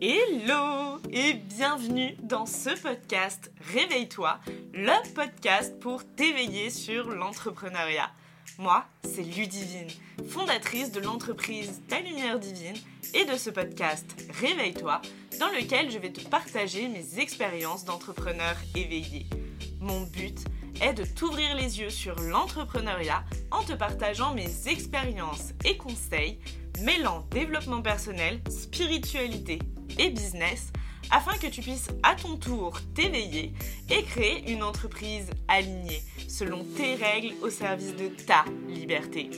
Hello et bienvenue dans ce podcast Réveille-toi, le podcast pour t'éveiller sur l'entrepreneuriat. Moi, c'est Ludivine, fondatrice de l'entreprise Ta Lumière Divine et de ce podcast Réveille-toi, dans lequel je vais te partager mes expériences d'entrepreneur éveillé. Mon but est de t'ouvrir les yeux sur l'entrepreneuriat en te partageant mes expériences et conseils mêlant développement personnel, spiritualité et business afin que tu puisses à ton tour t'éveiller et créer une entreprise alignée selon tes règles au service de ta liberté.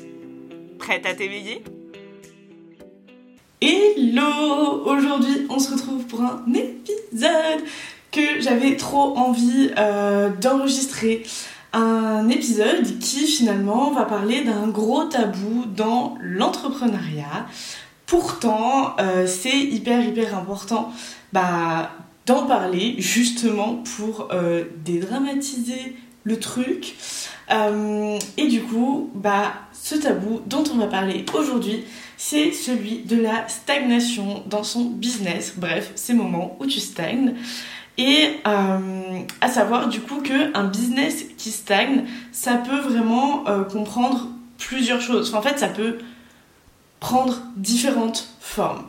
Prête à t'éveiller? Hello Aujourd'hui on se retrouve pour un épisode que j'avais trop envie euh, d'enregistrer. Un épisode qui finalement va parler d'un gros tabou dans l'entrepreneuriat. Pourtant, euh, c'est hyper hyper important bah, d'en parler justement pour euh, dédramatiser le truc. et du coup, bah, ce tabou dont on va parler aujourd'hui, c'est celui de la stagnation dans son business. Bref, ces moments où tu stagnes. Et euh, à savoir du coup qu'un business qui stagne, ça peut vraiment euh, comprendre plusieurs choses. en fait, ça peut prendre différentes formes.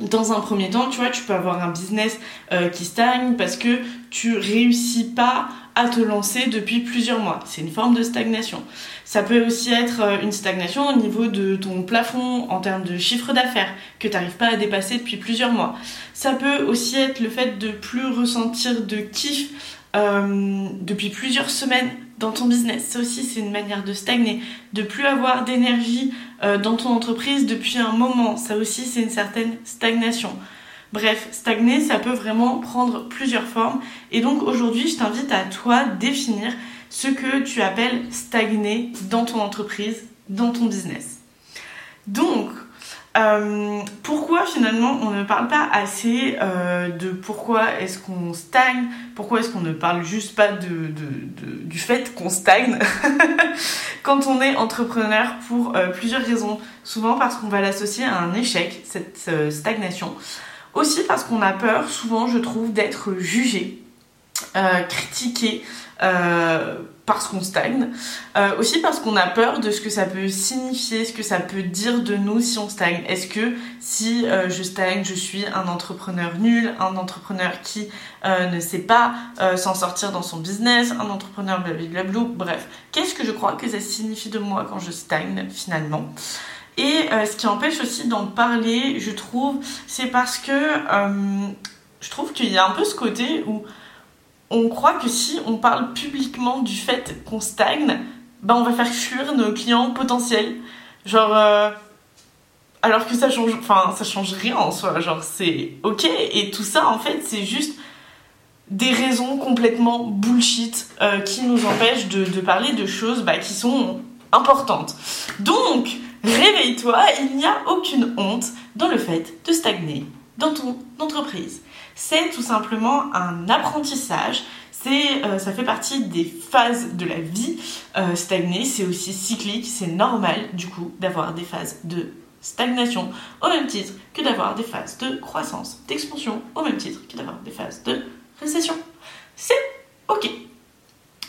Dans un premier temps, tu vois, tu peux avoir un business euh, qui stagne parce que tu réussis pas à te lancer depuis plusieurs mois. C'est une forme de stagnation. Ça peut aussi être euh, une stagnation au niveau de ton plafond en termes de chiffre d'affaires que tu n'arrives pas à dépasser depuis plusieurs mois. Ça peut aussi être le fait de plus ressentir de kiff euh, depuis plusieurs semaines dans ton business. Ça aussi, c'est une manière de stagner. De plus avoir d'énergie euh, dans ton entreprise depuis un moment. Ça aussi, c'est une certaine stagnation. Bref, stagner, ça peut vraiment prendre plusieurs formes. Et donc aujourd'hui, je t'invite à toi définir ce que tu appelles stagner dans ton entreprise, dans ton business. Donc, euh, pourquoi finalement on ne parle pas assez euh, de pourquoi est-ce qu'on stagne, pourquoi est-ce qu'on ne parle juste pas du fait qu'on stagne? Quand on est entrepreneur pour euh, plusieurs raisons. Souvent parce qu'on va l'associer à un échec, cette stagnation. Aussi parce qu'on a peur, souvent je trouve, d'être jugé, euh, critiqué euh, parce qu'on stagne. Euh, aussi parce qu'on a peur de ce que ça peut signifier, ce que ça peut dire de nous si on stagne. Est-ce que si je stagne, je suis un entrepreneur nul, un entrepreneur qui ne sait pas s'en sortir dans son business, un entrepreneur blablabla, bref. Qu'est-ce que je crois que ça signifie de moi quand je stagne finalement? Et euh, ce qui empêche aussi d'en parler, je trouve, c'est parce que euh, je trouve qu'il y a un peu ce côté où on croit que si on parle publiquement du fait qu'on stagne, bah on va faire fuir nos clients potentiels. Genre, euh, alors que ça change, enfin, ça change rien en soi. Genre, c'est ok. Et tout ça, en fait, c'est juste des raisons complètement bullshit qui nous empêchent de, de parler de choses bah, qui sont importantes. Donc, Réveille-toi, il n'y a aucune honte dans le fait de stagner dans ton entreprise. C'est tout simplement un apprentissage, euh, ça fait partie des phases de la vie. Euh, stagner, c'est aussi cyclique, c'est normal du coup d'avoir des phases de stagnation au même titre que d'avoir des phases de croissance, d'expansion au même titre que d'avoir des phases de récession. C'est ok.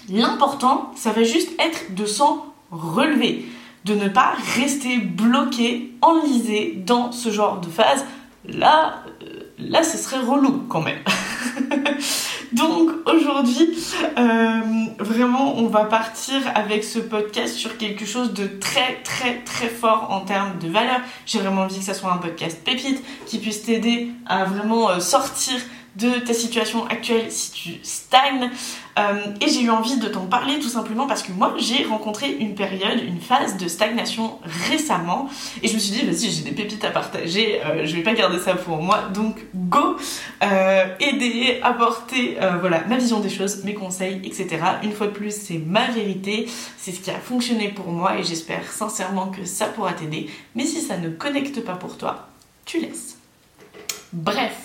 L'important, ça va juste être de s'en relever de ne pas rester bloqué, enlisé dans ce genre de phase. Là, euh, là, ce serait relou quand même. Donc aujourd'hui, euh, vraiment, on va partir avec ce podcast sur quelque chose de très très très fort en termes de valeur. J'ai vraiment envie que ça soit un podcast pépite qui puisse t'aider à vraiment euh, sortir de ta situation actuelle si tu stagnes. Euh, et j'ai eu envie de t'en parler tout simplement parce que moi j'ai rencontré une période, une phase de stagnation récemment et je me suis dit vas-y j'ai des pépites à partager, euh, je vais pas garder ça pour moi donc go euh, aider, apporter voilà ma vision des choses, mes conseils etc. Une fois de plus c'est ma vérité, c'est ce qui a fonctionné pour moi et j'espère sincèrement que ça pourra t'aider mais si ça ne connecte pas pour toi, tu laisses. Bref,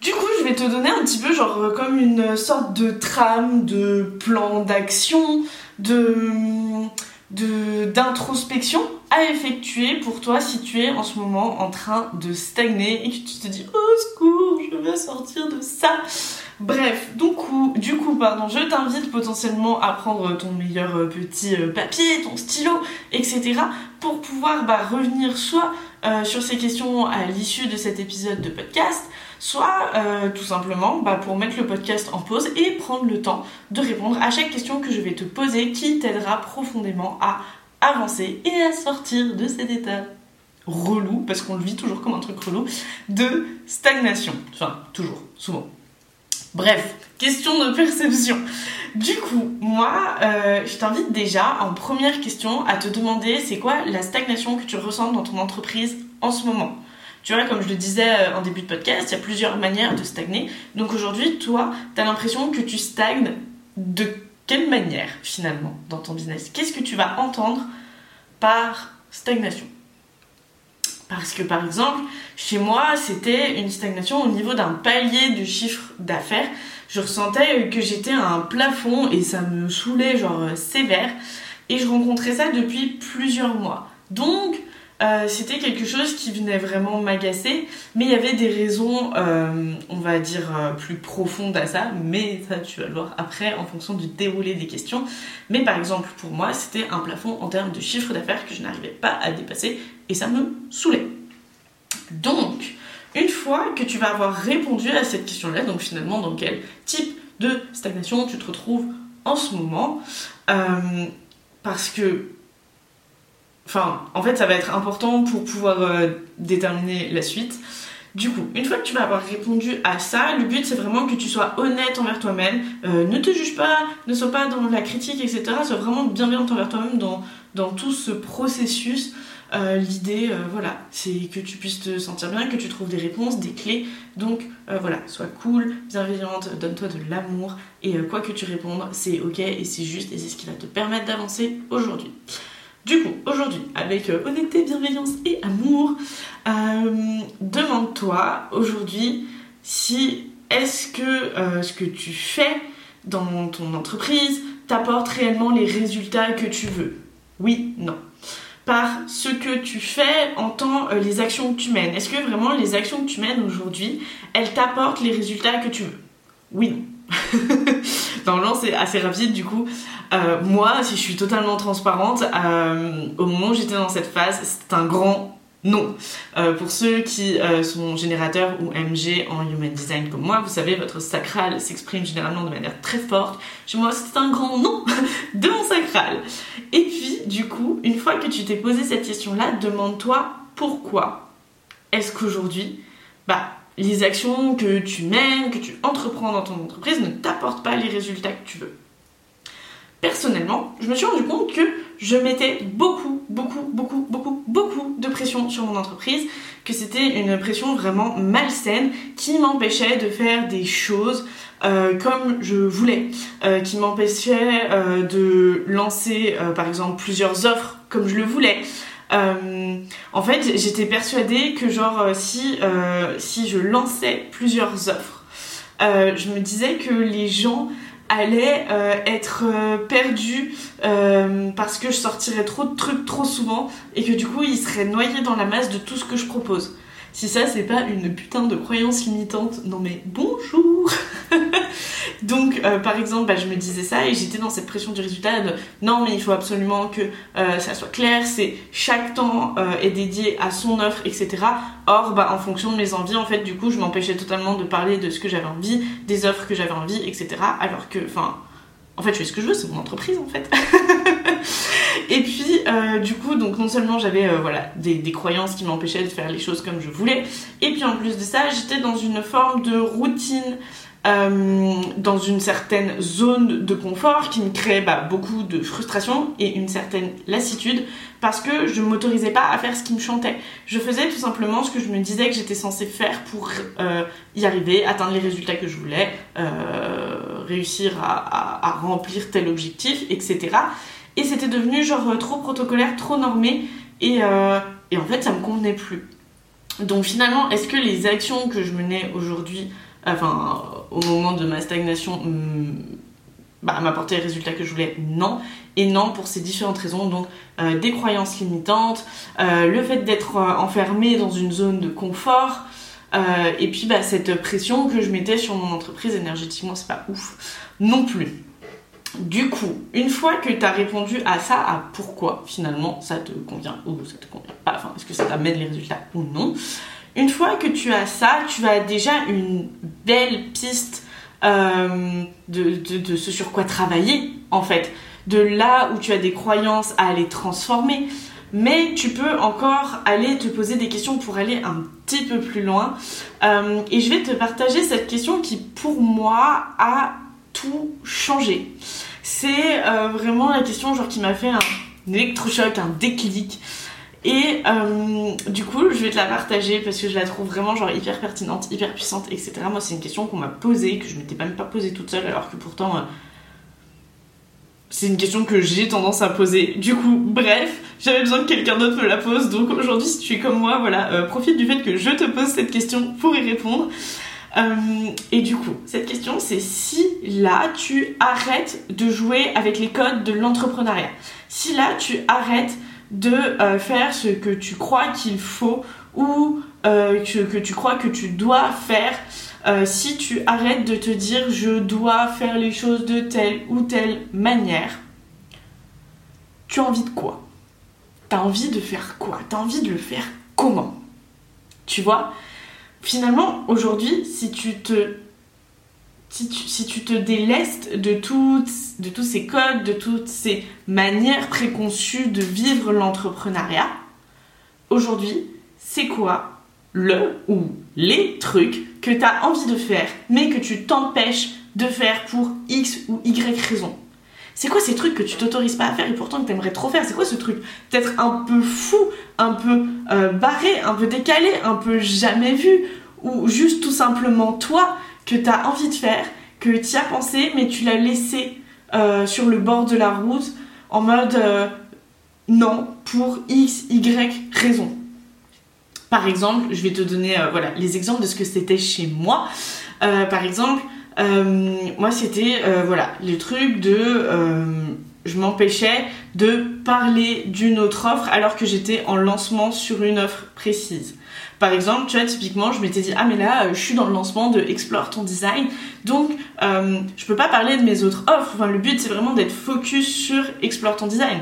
du coup, je vais te donner un petit peu genre euh, comme une sorte de trame, de plan d'action, de d'introspection à effectuer pour toi si tu es en ce moment en train de stagner et que tu te dis au secours, je veux sortir de ça. Bref, du coup, pardon, je t'invite potentiellement à prendre ton meilleur euh, petit euh, papier, ton stylo, etc. pour pouvoir bah, revenir soit sur ces questions à l'issue de cet épisode de podcast, soit tout simplement bah, pour mettre le podcast en pause et prendre le temps de répondre à chaque question que je vais te poser qui t'aidera profondément à avancer et à sortir de cet état relou, parce qu'on le vit toujours comme un truc relou, de stagnation. Enfin, toujours, souvent. Bref, question de perception. Du coup, moi, euh, je t'invite déjà en première question à te demander c'est quoi la stagnation que tu ressens dans ton entreprise en ce moment. Tu vois, comme je le disais euh, en début de podcast, il y a plusieurs manières de stagner. Donc aujourd'hui, toi, tu as l'impression que tu stagnes de quelle manière finalement dans ton business? Qu'est-ce que tu vas entendre par stagnation? Parce que par exemple, chez moi, c'était une stagnation au niveau d'un palier de chiffre d'affaires. Je ressentais que j'étais à un plafond et ça me saoulait genre euh, sévère. Et je rencontrais ça depuis plusieurs mois. Donc, euh, c'était quelque chose qui venait vraiment m'agacer, mais il y avait des raisons, euh, on va dire, plus profondes à ça, mais ça tu vas le voir après en fonction du déroulé des questions. Mais par exemple, pour moi, c'était un plafond en termes de chiffre d'affaires que je n'arrivais pas à dépasser et ça me saoulait. Donc, une fois que tu vas avoir répondu à cette question-là, donc finalement dans quel type de stagnation tu te retrouves en ce moment, euh, parce que, enfin, en fait, ça va être important pour pouvoir euh, déterminer la suite. Du coup, une fois que tu vas avoir répondu à ça, le but c'est vraiment que tu sois honnête envers toi-même. Euh, ne te juge pas, ne sois pas dans la critique, etc. Sois vraiment bienveillant envers toi-même dans, tout ce processus. Euh, l'idée, voilà, c'est que tu puisses te sentir bien, que tu trouves des réponses, des clés. Donc voilà, sois cool, bienveillante, donne-toi de l'amour et quoi que tu répondes, c'est ok et c'est juste et c'est ce qui va te permettre d'avancer aujourd'hui. Du coup, aujourd'hui, avec honnêteté, bienveillance et amour, demande-toi aujourd'hui si est-ce que ce que tu fais dans ton entreprise t'apporte réellement les résultats que tu veux. Oui, non par ce que tu fais en tant euh, les actions que tu mènes. Est-ce que vraiment les actions que tu mènes aujourd'hui, elles t'apportent les résultats que tu veux? Oui, non. Normalement, c'est assez rapide du coup. Euh, moi, si je suis totalement transparente, euh, au moment où j'étais dans cette phase, c'est un grand non. Euh, pour ceux qui sont générateurs ou MG en Human Design comme moi, vous savez, votre sacral s'exprime généralement de manière très forte. Chez moi, c'est un grand non de mon sacral. Et puis, du coup, une fois que tu t'es posé cette question-là, demande-toi pourquoi est-ce qu'aujourd'hui, bah, les actions que tu mènes, que tu entreprends dans ton entreprise ne t'apportent pas les résultats que tu veux. Personnellement, je me suis rendu compte que je mettais beaucoup, beaucoup, beaucoup, beaucoup, beaucoup de pression sur mon entreprise, que c'était une pression vraiment malsaine qui m'empêchait de faire des choses euh, comme je voulais, euh, qui m'empêchait euh, de lancer par exemple plusieurs offres comme je le voulais. En fait, j'étais persuadée que genre si si je lançais plusieurs offres, je me disais que les gens allait euh, être euh, perdu euh, parce que je sortirais trop de trucs trop souvent et que du coup il serait noyé dans la masse de tout ce que je propose. Si ça c'est pas une putain de croyance limitante, non mais bonjour Donc euh, par exemple bah, je me disais ça et j'étais dans cette pression du résultat de non mais il faut absolument que euh, ça soit clair, c'est chaque temps euh, est dédié à son offre, etc. Or bah, en fonction de mes envies en fait du coup je m'empêchais totalement de parler de ce que j'avais envie, des offres que j'avais envie, etc. Alors que enfin en fait je fais ce que je veux, c'est mon entreprise en fait. Et puis, euh, du coup, donc non seulement j'avais euh, voilà des, croyances qui m'empêchaient de faire les choses comme je voulais, et puis en plus de ça, j'étais dans une forme de routine. Euh, dans une certaine zone de confort qui me créait bah, beaucoup de frustration et une certaine lassitude parce que je ne m'autorisais pas à faire ce qui me chantait. Je faisais tout simplement ce que je me disais que j'étais censée faire pour y arriver, atteindre les résultats que je voulais, réussir à, remplir tel objectif, etc. Et c'était devenu genre euh, trop protocolaire, trop normé. Et, euh, et en fait, ça me convenait plus. Donc finalement, est-ce que les actions que je menais aujourd'hui, enfin au moment de ma stagnation, bah, m'apporter les résultats que je voulais? Non. Et non pour ces différentes raisons. Donc, euh, des croyances limitantes, euh, le fait d'être euh, enfermé dans une zone de confort, et puis bah, cette pression que je mettais sur mon entreprise énergétiquement, c'est pas ouf non plus. Du coup, une fois que tu as répondu à ça, à pourquoi finalement ça te convient ou ça te convient pas, enfin, est-ce que ça t'amène les résultats ou non, une fois que tu as ça, tu as déjà une belle piste euh, de, ce sur quoi travailler, en fait. De là où tu as des croyances à aller transformer. Mais tu peux encore aller te poser des questions pour aller un petit peu plus loin. Euh, et je vais te partager cette question qui, pour moi, a tout changé. C'est euh, vraiment la question genre qui m'a fait un électrochoc, un déclic. Et euh, du coup, je vais te la partager parce que je la trouve vraiment hyper pertinente, hyper puissante, etc. Moi, c'est une question qu'on m'a posée, que je m'étais même pas posée toute seule, alors que pourtant, euh, c'est une question que j'ai tendance à poser. Du coup, bref, j'avais besoin que quelqu'un d'autre me la pose. Donc aujourd'hui, si tu es comme moi, voilà, profite du fait que je te pose cette question pour y répondre. Et du coup, cette question, c'est si là, tu arrêtes de jouer avec les codes de l'entrepreneuriat. Si là, tu arrêtes de euh, faire ce que tu crois qu'il faut ou euh, que, tu crois que tu dois faire. Euh, si tu arrêtes de te dire je dois faire les choses de telle ou telle manière, tu as envie de quoi? T'as envie de faire quoi? T'as envie de le faire comment? Tu vois? Finalement, aujourd'hui, si tu te si délestes de, de tous ces codes, de toutes ces manières préconçues de vivre l'entrepreneuriat, aujourd'hui, c'est quoi le ou les trucs que tu as envie de faire, mais que tu t'empêches de faire pour X ou Y raison? C'est quoi ces trucs que tu t'autorises pas à faire et pourtant que tu aimerais trop faire? C'est quoi ce truc? Peut-être un peu fou, un peu euh, barré, un peu décalé, un peu jamais vu, ou juste tout simplement toi que tu as envie de faire, que tu as pensé, mais tu l'as laissé euh, sur le bord de la route en mode euh, non pour X, Y raison. Par exemple, je vais te donner voilà, les exemples de ce que c'était chez moi. par exemple, moi c'était voilà, le truc de je m'empêchais de parler d'une autre offre alors que j'étais en lancement sur une offre précise. Par exemple, tu vois, typiquement, je m'étais dit, ah mais là, euh, je suis dans le lancement de Explore ton design, donc euh, je peux pas parler de mes autres offres. Enfin, le but, c'est vraiment d'être focus sur Explore ton design.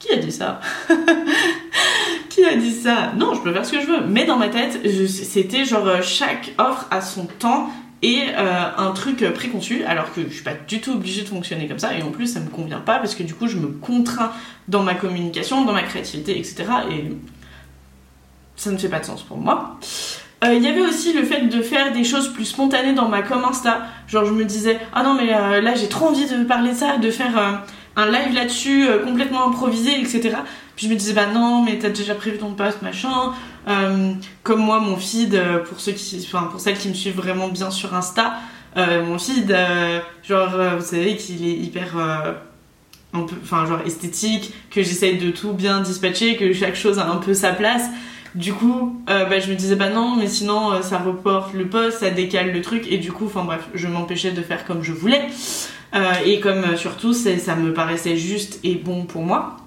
Qui a dit ça? Qui a dit ça? Non, je peux faire ce que je veux. Mais dans ma tête, c'était genre euh, chaque offre a son temps et un truc préconçu alors que je suis pas du tout obligée de fonctionner comme ça et en plus ça me convient pas parce que du coup je me contrains dans ma communication, dans ma créativité, etc. Et ça ne fait pas de sens pour moi. Euh, il y avait aussi le fait de faire des choses plus spontanées dans ma com Insta. Genre je me disais, ah non mais euh, là j'ai trop envie de parler de ça, de faire euh, un live là-dessus complètement improvisé, etc. Puis je me disais, bah non mais t'as déjà prévu ton post, machin. Comme moi mon feed, pour ceux qui, pour celles qui me suivent vraiment bien sur Insta, mon feed, genre vous savez qu'il est hyper enfin genre esthétique, que j'essaye de tout bien dispatcher, que chaque chose a un peu sa place. Du coup, euh, bah, je me disais, bah non, mais sinon, euh, ça reporte le poste, ça décale le truc, et du coup, enfin bref, je m'empêchais de faire comme je voulais. Euh, et comme surtout, ça me paraissait juste et bon pour moi.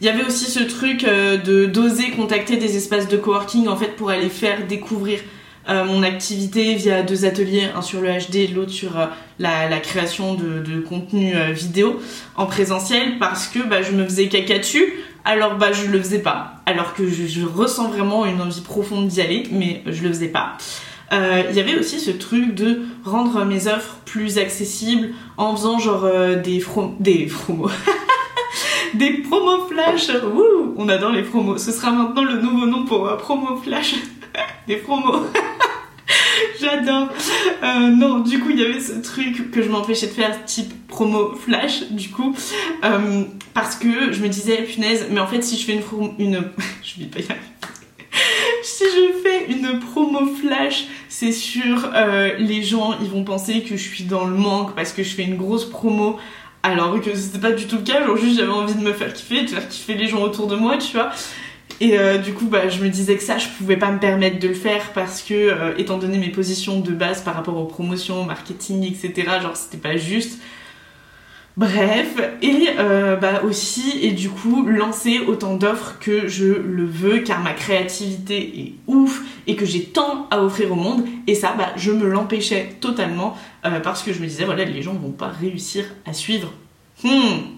Il y avait aussi ce truc de d'oser contacter des espaces de coworking en fait pour aller faire découvrir mon activité via deux ateliers, un sur le HD, l'autre sur la, création de, de contenu vidéo en présentiel parce que bah, je me faisais caca dessus alors bah je le faisais pas. Alors que je, ressens vraiment une envie profonde d'y aller, mais je le faisais pas. Euh, il y avait aussi ce truc de rendre mes offres plus accessibles en faisant genre euh, des from des promos des promos flash. Ouh, on adore les promos. Ce sera maintenant le nouveau nom pour euh, promo flash. Des promos. J'adore. Euh, non, du coup, il y avait ce truc que je m'empêchais de faire, type promo flash, du coup, euh, parce que je me disais, punaise, mais en fait, si je fais une, une... je pas si je fais une promo flash, c'est sûr, les gens, ils vont penser que je suis dans le manque parce que je fais une grosse promo alors que c'était pas du tout le cas, genre juste j'avais envie de me faire kiffer, de faire kiffer les gens autour de moi, tu vois. Et euh, du coup, bah, je me disais que ça, je pouvais pas me permettre de le faire parce que, euh, étant donné mes positions de base par rapport aux promotions, au marketing, etc., genre c'était pas juste. Bref, et euh, bah aussi, et du coup, lancer autant d'offres que je le veux, car ma créativité est ouf et que j'ai tant à offrir au monde. Et ça, bah, je me l'empêchais totalement parce que je me disais, voilà, les gens vont pas réussir à suivre. Hmm.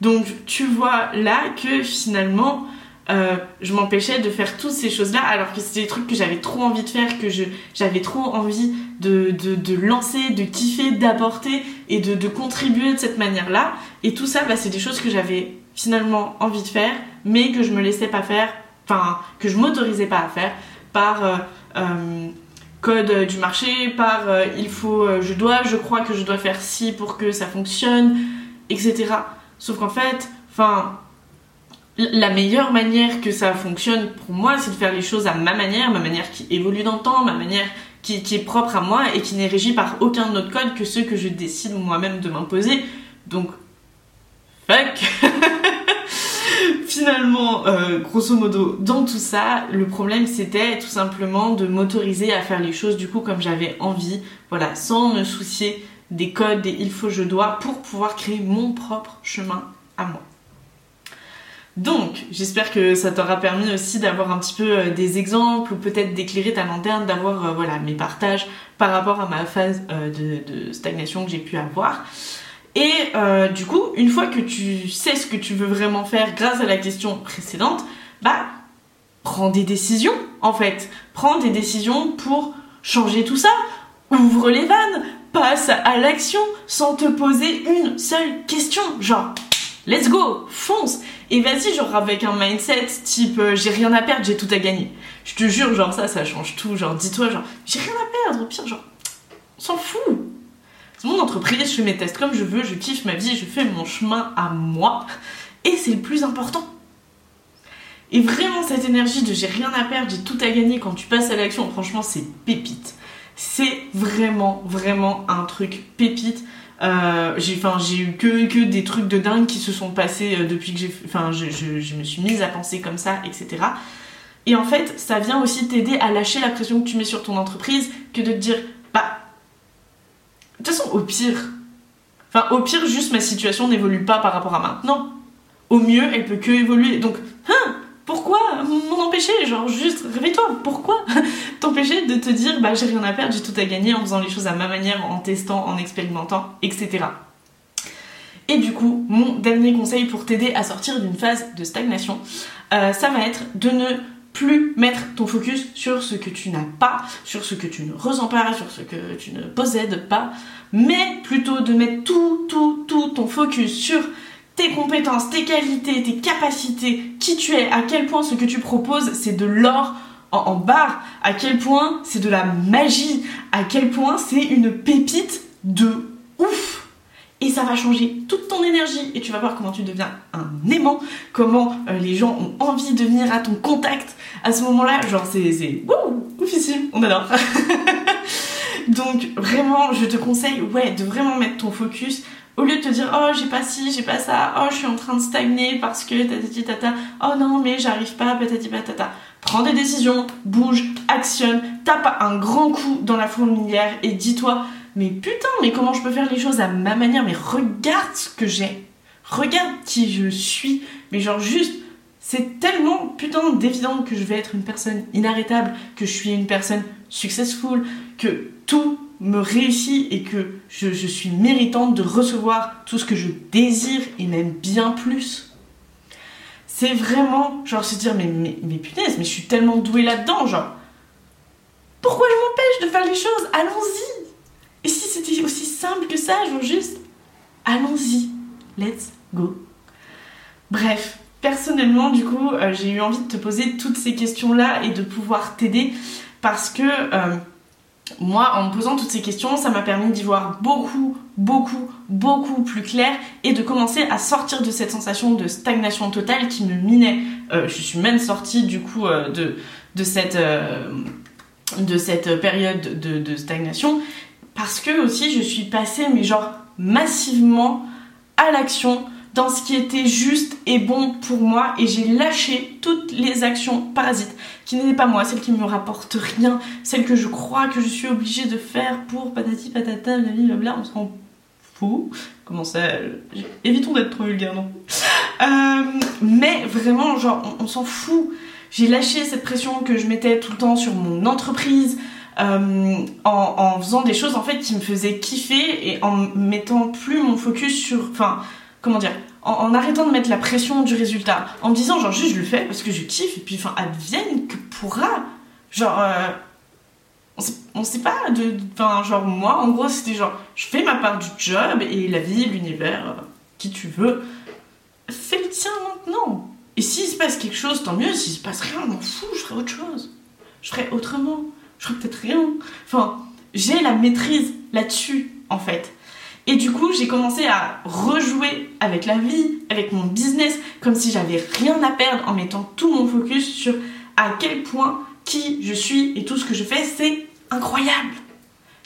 Donc, tu vois là que finalement, euh, je m'empêchais de faire toutes ces choses-là alors que c'était des trucs que j'avais trop envie de faire, que j'avais trop envie de, de, lancer, de kiffer, d'apporter et de, de, contribuer de cette manière-là. Et tout ça, bah, c'est des choses que j'avais finalement envie de faire, mais que je me laissais pas faire, enfin, que je m'autorisais pas à faire par euh, euh, code du marché, par il faut, je dois, je crois que je dois faire ci pour que ça fonctionne, etc. Sauf qu'en fait, enfin, la meilleure manière que ça fonctionne pour moi, c'est de faire les choses à ma manière, ma manière qui évolue dans le temps, ma manière qui, est propre à moi et qui n'est régie par aucun autre code que ceux que je décide moi-même de m'imposer. Donc, fuck Finalement, euh, grosso modo, dans tout ça, le problème c'était tout simplement de m'autoriser à faire les choses du coup comme j'avais envie, voilà, sans me soucier des codes, des il faut, je dois, pour pouvoir créer mon propre chemin à moi. Donc, j'espère que ça t'aura permis aussi d'avoir un petit peu euh, des exemples ou peut-être d'éclairer ta lanterne, d'avoir euh, voilà mes partages par rapport à ma phase euh, de, stagnation que j'ai pu avoir. Et du coup, une fois que tu sais ce que tu veux vraiment faire grâce à la question précédente, bah prends des décisions en fait. Prends des décisions pour changer tout ça. Ouvre les vannes, passe à l'action sans te poser une seule question. Genre, let's go, fonce. Et vas-y, genre avec un mindset type euh, j'ai rien à perdre, j'ai tout à gagner. Je te jure, genre ça, ça change tout. Genre dis-toi, genre j'ai rien à perdre, au pire, genre on s'en fout. C'est mon entreprise, je fais mes tests comme je veux, je kiffe ma vie, je fais mon chemin à moi. Et c'est le plus important. Et vraiment, cette énergie de j'ai rien à perdre, j'ai tout à gagner quand tu passes à l'action, franchement, c'est pépite. C'est vraiment, vraiment un truc pépite. Euh, j'ai j'ai eu que, que des trucs de dingue qui se sont passés euh, depuis que j'ai enfin je, je, me suis mise à penser comme ça etc et en fait ça vient aussi t'aider à lâcher la pression que tu mets sur ton entreprise que de te dire bah de toute façon au pire enfin au pire juste ma situation n'évolue pas par rapport à maintenant. Au mieux elle peut que évoluer. Donc hein pourquoi m'en empêcher Genre juste réveille-toi, pourquoi t'empêcher de te dire bah j'ai rien à perdre, j'ai tout à gagner en faisant les choses à ma manière, en testant, en expérimentant, etc. Et du coup, mon dernier conseil pour t'aider à sortir d'une phase de stagnation, euh, ça va être de ne plus mettre ton focus sur ce que tu n'as pas, sur ce que tu ne ressens pas, sur ce que tu ne possèdes pas, mais plutôt de mettre tout, tout, tout ton focus sur tes compétences, tes qualités, tes capacités, qui tu es, à quel point ce que tu proposes, c'est de l'or en, barre, à quel point c'est de la magie, à quel point c'est une pépite de ouf. Et ça va changer toute ton énergie et tu vas voir comment tu deviens un aimant, comment euh, les gens ont envie de venir à ton contact à ce moment-là. Genre, c'est, c'est oufissime, on adore. Donc, vraiment, je te conseille, ouais, de vraiment mettre ton focus au lieu de te dire oh j'ai pas ci, j'ai pas ça, oh je suis en train de stagner parce que tatati tata, oh non mais j'arrive pas, patati patata. Prends des décisions, bouge, actionne, tape un grand coup dans la fourmilière et dis-toi mais putain mais comment je peux faire les choses à ma manière, mais regarde ce que j'ai, regarde qui je suis, mais genre juste c'est tellement putain d'évident que je vais être une personne inarrêtable, que je suis une personne successful, que tout me réussit et que je, suis méritante de recevoir tout ce que je désire et même bien plus. C'est vraiment, genre, se dire, mais, mais, mais punaise, mais je suis tellement douée là-dedans, genre. Pourquoi je m'empêche de faire les choses? Allons-y Et si c'était aussi simple que ça, genre juste, allons-y, let's go. Bref, personnellement, du coup, euh, j'ai eu envie de te poser toutes ces questions-là et de pouvoir t'aider parce que... Euh, moi, en me posant toutes ces questions, ça m'a permis d'y voir beaucoup, beaucoup, beaucoup plus clair et de commencer à sortir de cette sensation de stagnation totale qui me minait. Euh, je suis même sortie du coup euh, de, de, cette, euh, de cette période de, de, stagnation parce que aussi je suis passée, mais genre massivement à l'action dans ce qui était juste et bon pour moi et j'ai lâché toutes les actions parasites qui n'étaient pas moi, celles qui me rapportent rien, celles que je crois que je suis obligée de faire pour patati patata, blablabla, on s'en fout. Comment ça Évitons d'être trop vulgaire, non euh, Mais vraiment, genre, on, s'en fout. J'ai lâché cette pression que je mettais tout le temps sur mon entreprise, euh, en, faisant des choses en fait qui me faisaient kiffer et en mettant plus mon focus sur, comment dire, en, arrêtant de mettre la pression du résultat, en me disant genre juste je le fais parce que je kiffe et puis enfin advienne que pourra, genre euh, on, sait, pas de, enfin genre moi en gros c'était genre je fais ma part du job et la vie, l'univers, euh, qui tu veux, fais le tien maintenant. Et s'il se passe quelque chose, tant mieux. S'il se passe rien, je m'en je ferai autre chose. Je ferai autrement. Je ferai peut-être rien. Enfin, j'ai la maîtrise là-dessus, en fait. Et du coup, j'ai commencé à rejouer avec la vie, avec mon business, comme si j'avais rien à perdre en mettant tout mon focus sur à quel point qui je suis et tout ce que je fais, c'est incroyable.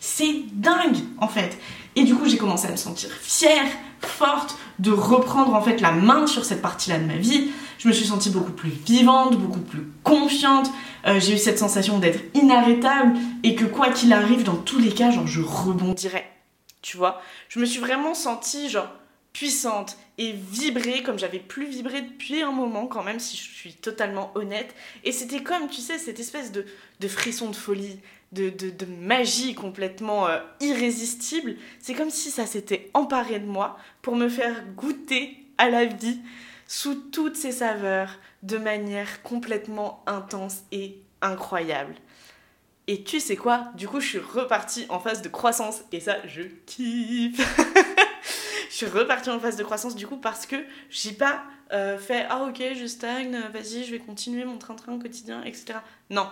C'est dingue, en fait. Et du coup, j'ai commencé à me sentir fière, forte, de reprendre en fait la main sur cette partie-là de ma vie. Je me suis sentie beaucoup plus vivante, beaucoup plus confiante. Euh, j'ai eu cette sensation d'être inarrêtable et que quoi qu'il arrive, dans tous les cas, je rebondirais tu vois. Je me suis vraiment sentie genre puissante et vibrée comme j'avais plus vibré depuis un moment quand même si je suis totalement honnête. Et c'était comme tu sais cette espèce de, frisson de folie de, de, magie complètement euh, irrésistible. C'est comme si ça s'était emparé de moi pour me faire goûter à la vie sous toutes ses saveurs de manière complètement intense et incroyable et tu sais quoi? Du coup, je suis repartie en phase de croissance. Et ça, je kiffe Je suis repartie en phase de croissance du coup parce que j'ai pas euh, fait Ah ok, je stagne, vas-y, je vais continuer mon train-train quotidien, etc. Non.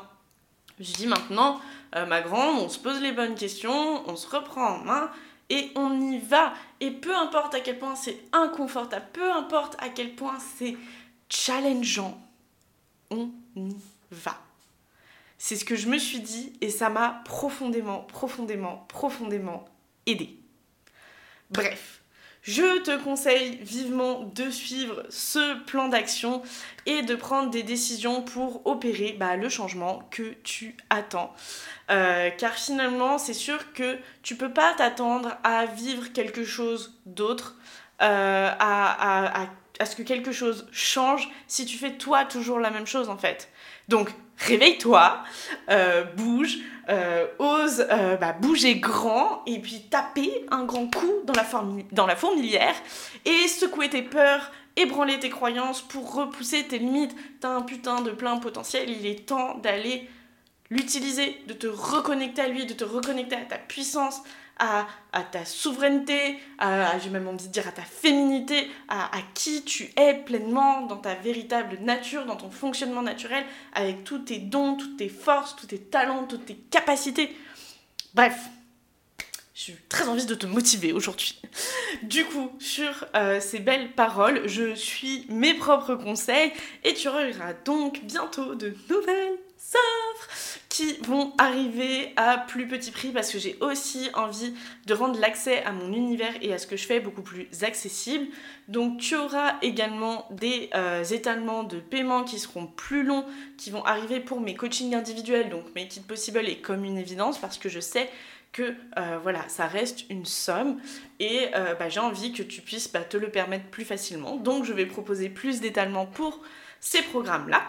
Je dis maintenant, euh, ma grande, on se pose les bonnes questions, on se reprend en main et on y va. Et peu importe à quel point c'est inconfortable, peu importe à quel point c'est challengeant, on y va. C'est ce que je me suis dit et ça m'a profondément, profondément, profondément aidé. Bref, je te conseille vivement de suivre ce plan d'action et de prendre des décisions pour opérer bah, le changement que tu attends. Euh, car finalement, c'est sûr que tu peux pas t'attendre à vivre quelque chose d'autre, euh, à, à ce que quelque chose change si tu fais toi toujours la même chose en fait. Donc réveille-toi, euh, bouge, euh, ose euh, bah, bouger grand et puis taper un grand coup dans la, dans la fourmilière et secouer tes peurs, ébranler tes croyances pour repousser tes limites. T'as un putain de plein potentiel, il est temps d'aller l'utiliser, de te reconnecter à lui, de te reconnecter à ta puissance, à, ta souveraineté, à, j'ai même envie de dire à ta féminité, à, qui tu es pleinement dans ta véritable nature, dans ton fonctionnement naturel, avec tous tes dons, toutes tes forces, tous tes talents, toutes tes capacités. Bref, j'ai très envie de te motiver aujourd'hui. Du coup, sur euh, ces belles paroles, je suis mes propres conseils et tu auras donc bientôt de nouvelles offres vont arriver à plus petit prix parce que j'ai aussi envie de rendre l'accès à mon univers et à ce que je fais beaucoup plus accessible. Donc tu auras également des euh, étalements de paiement qui seront plus longs, qui vont arriver pour mes coachings individuels, donc Make It Possible est comme une évidence parce que je sais que euh, voilà, ça reste une somme et euh, bah, j'ai envie que tu puisses bah, te le permettre plus facilement. Donc je vais proposer plus d'étalements pour ces programmes-là.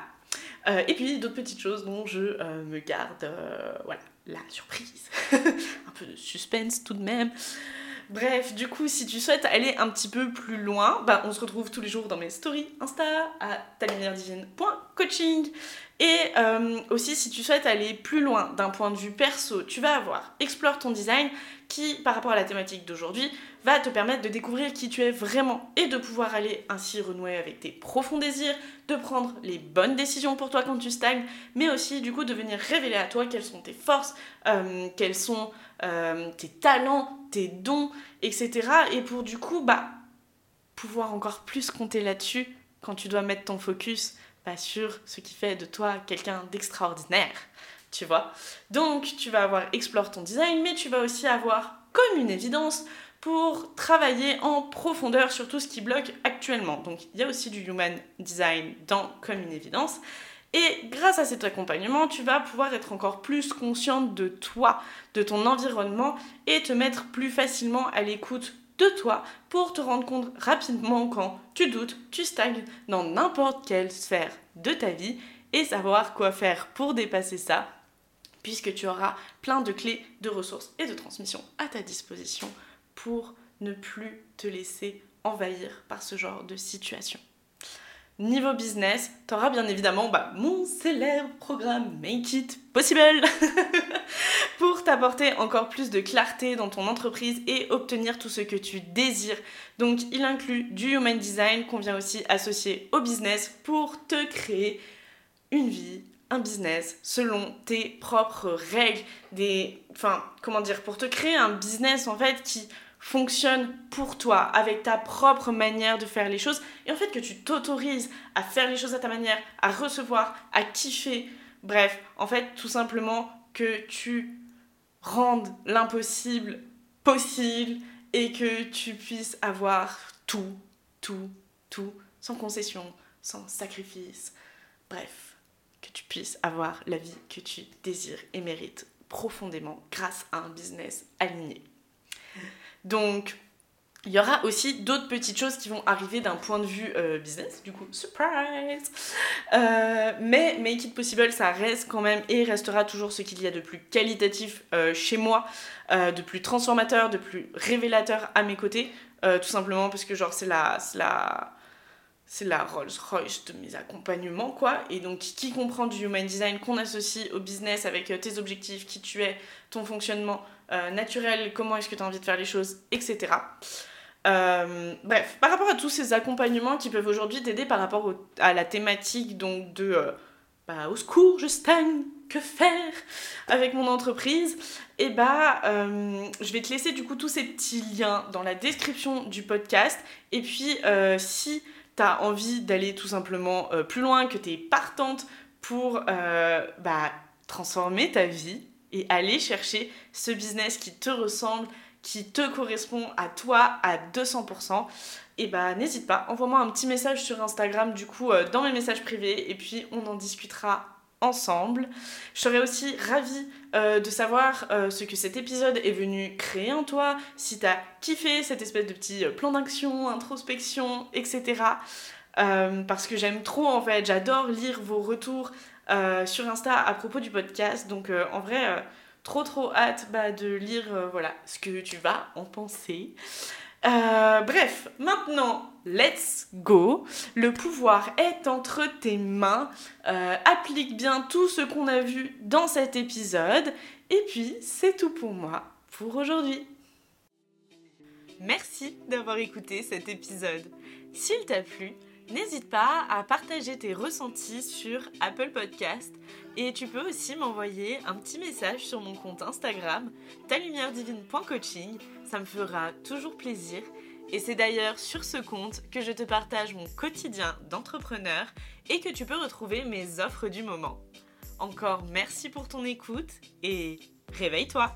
Euh, et puis d'autres petites choses dont je euh, me garde, euh, voilà, la surprise. un peu de suspense tout de même. Bref, du coup, si tu souhaites aller un petit peu plus loin, bah, on se retrouve tous les jours dans mes stories Insta à talumièredivine.coaching. Et aussi, si tu souhaites aller plus loin d'un point de vue perso, tu vas avoir Explore ton design qui, par rapport à la thématique d'aujourd'hui, va te permettre de découvrir qui tu es vraiment et de pouvoir aller ainsi renouer avec tes profonds désirs, de prendre les bonnes décisions pour toi quand tu stagnes, mais aussi du coup de venir révéler à toi quelles sont tes forces, euh, quels sont euh, tes talents, tes dons, etc. Et pour du coup, bah, pouvoir encore plus compter là-dessus quand tu dois mettre ton focus bah, sur ce qui fait de toi quelqu'un d'extraordinaire tu vois. Donc tu vas avoir explore ton design, mais tu vas aussi avoir comme une évidence pour travailler en profondeur sur tout ce qui bloque actuellement. Donc il y a aussi du human design dans Comme une évidence. Et grâce à cet accompagnement, tu vas pouvoir être encore plus consciente de toi, de ton environnement et te mettre plus facilement à l'écoute de toi pour te rendre compte rapidement quand tu doutes, tu stagnes dans n'importe quelle sphère de ta vie et savoir quoi faire pour dépasser ça puisque tu auras plein de clés, de ressources et de transmissions à ta disposition pour ne plus te laisser envahir par ce genre de situation. Niveau business, tu bien évidemment bah, mon célèbre programme Make It Possible pour t'apporter encore plus de clarté dans ton entreprise et obtenir tout ce que tu désires. Donc il inclut du Human Design qu'on vient aussi associer au business pour te créer une vie, un business selon tes propres règles, des, enfin comment dire, pour te créer un business en fait qui fonctionne pour toi, avec ta propre manière de faire les choses, et en fait que tu t'autorises à faire les choses à ta manière, à recevoir, à kiffer, bref, en fait tout simplement que tu rendes l'impossible possible et que tu puisses avoir tout, tout, tout, sans concession, sans sacrifice, bref, que tu puisses avoir la vie que tu désires et mérites profondément grâce à un business aligné. Donc, il y aura aussi d'autres petites choses qui vont arriver d'un point de vue euh, business, du coup, surprise euh, Mais Make It Possible, ça reste quand même et restera toujours ce qu'il y a de plus qualitatif euh, chez moi, de plus transformateur, de plus révélateur à mes côtés, tout simplement parce que genre c'est la... c'est la Rolls Royce de mes accompagnements, quoi. Et donc, qui comprend du human design qu'on associe au business avec tes objectifs, qui tu es, ton fonctionnement, euh, naturel, comment est-ce que tu as envie de faire les choses, etc. Euh, bref, par rapport à tous ces accompagnements qui peuvent aujourd'hui t'aider par rapport à la thématique donc de euh, bah, au secours, je stagne, que faire avec mon entreprise Et eh bah, je vais te laisser du coup tous ces petits liens dans la description du podcast. Et puis, si tu as envie d'aller tout simplement plus loin, que tu es partante pour bah, transformer ta vie, et aller chercher ce business qui te ressemble, qui te correspond à toi à 200%, et bah n'hésite pas, envoie-moi un petit message sur Instagram du coup euh, dans mes messages privés et puis on en discutera ensemble. Je serais aussi ravie euh, de savoir euh, ce que cet épisode est venu créer en toi, si t'as kiffé cette espèce de petit plan d'action, introspection, etc. parce que j'aime trop en fait, j'adore lire vos retours euh, sur Insta à propos du podcast. Donc euh, en vrai, euh, trop trop hâte bah, de lire voilà, ce que tu vas en penser. bref, maintenant, let's go. Le pouvoir est entre tes mains. applique bien tout ce qu'on a vu dans cet épisode. Et puis, c'est tout pour moi pour aujourd'hui. Merci d'avoir écouté cet épisode. S'il t'a plu, N'hésite pas à partager tes ressentis sur Apple Podcast. Et tu peux aussi m'envoyer un petit message sur mon compte Instagram talumièredivine.coaching, ça me fera toujours plaisir. Et c'est d'ailleurs sur ce compte que je te partage mon quotidien d'entrepreneur et que tu peux retrouver mes offres du moment. Encore merci pour ton écoute et réveille-toi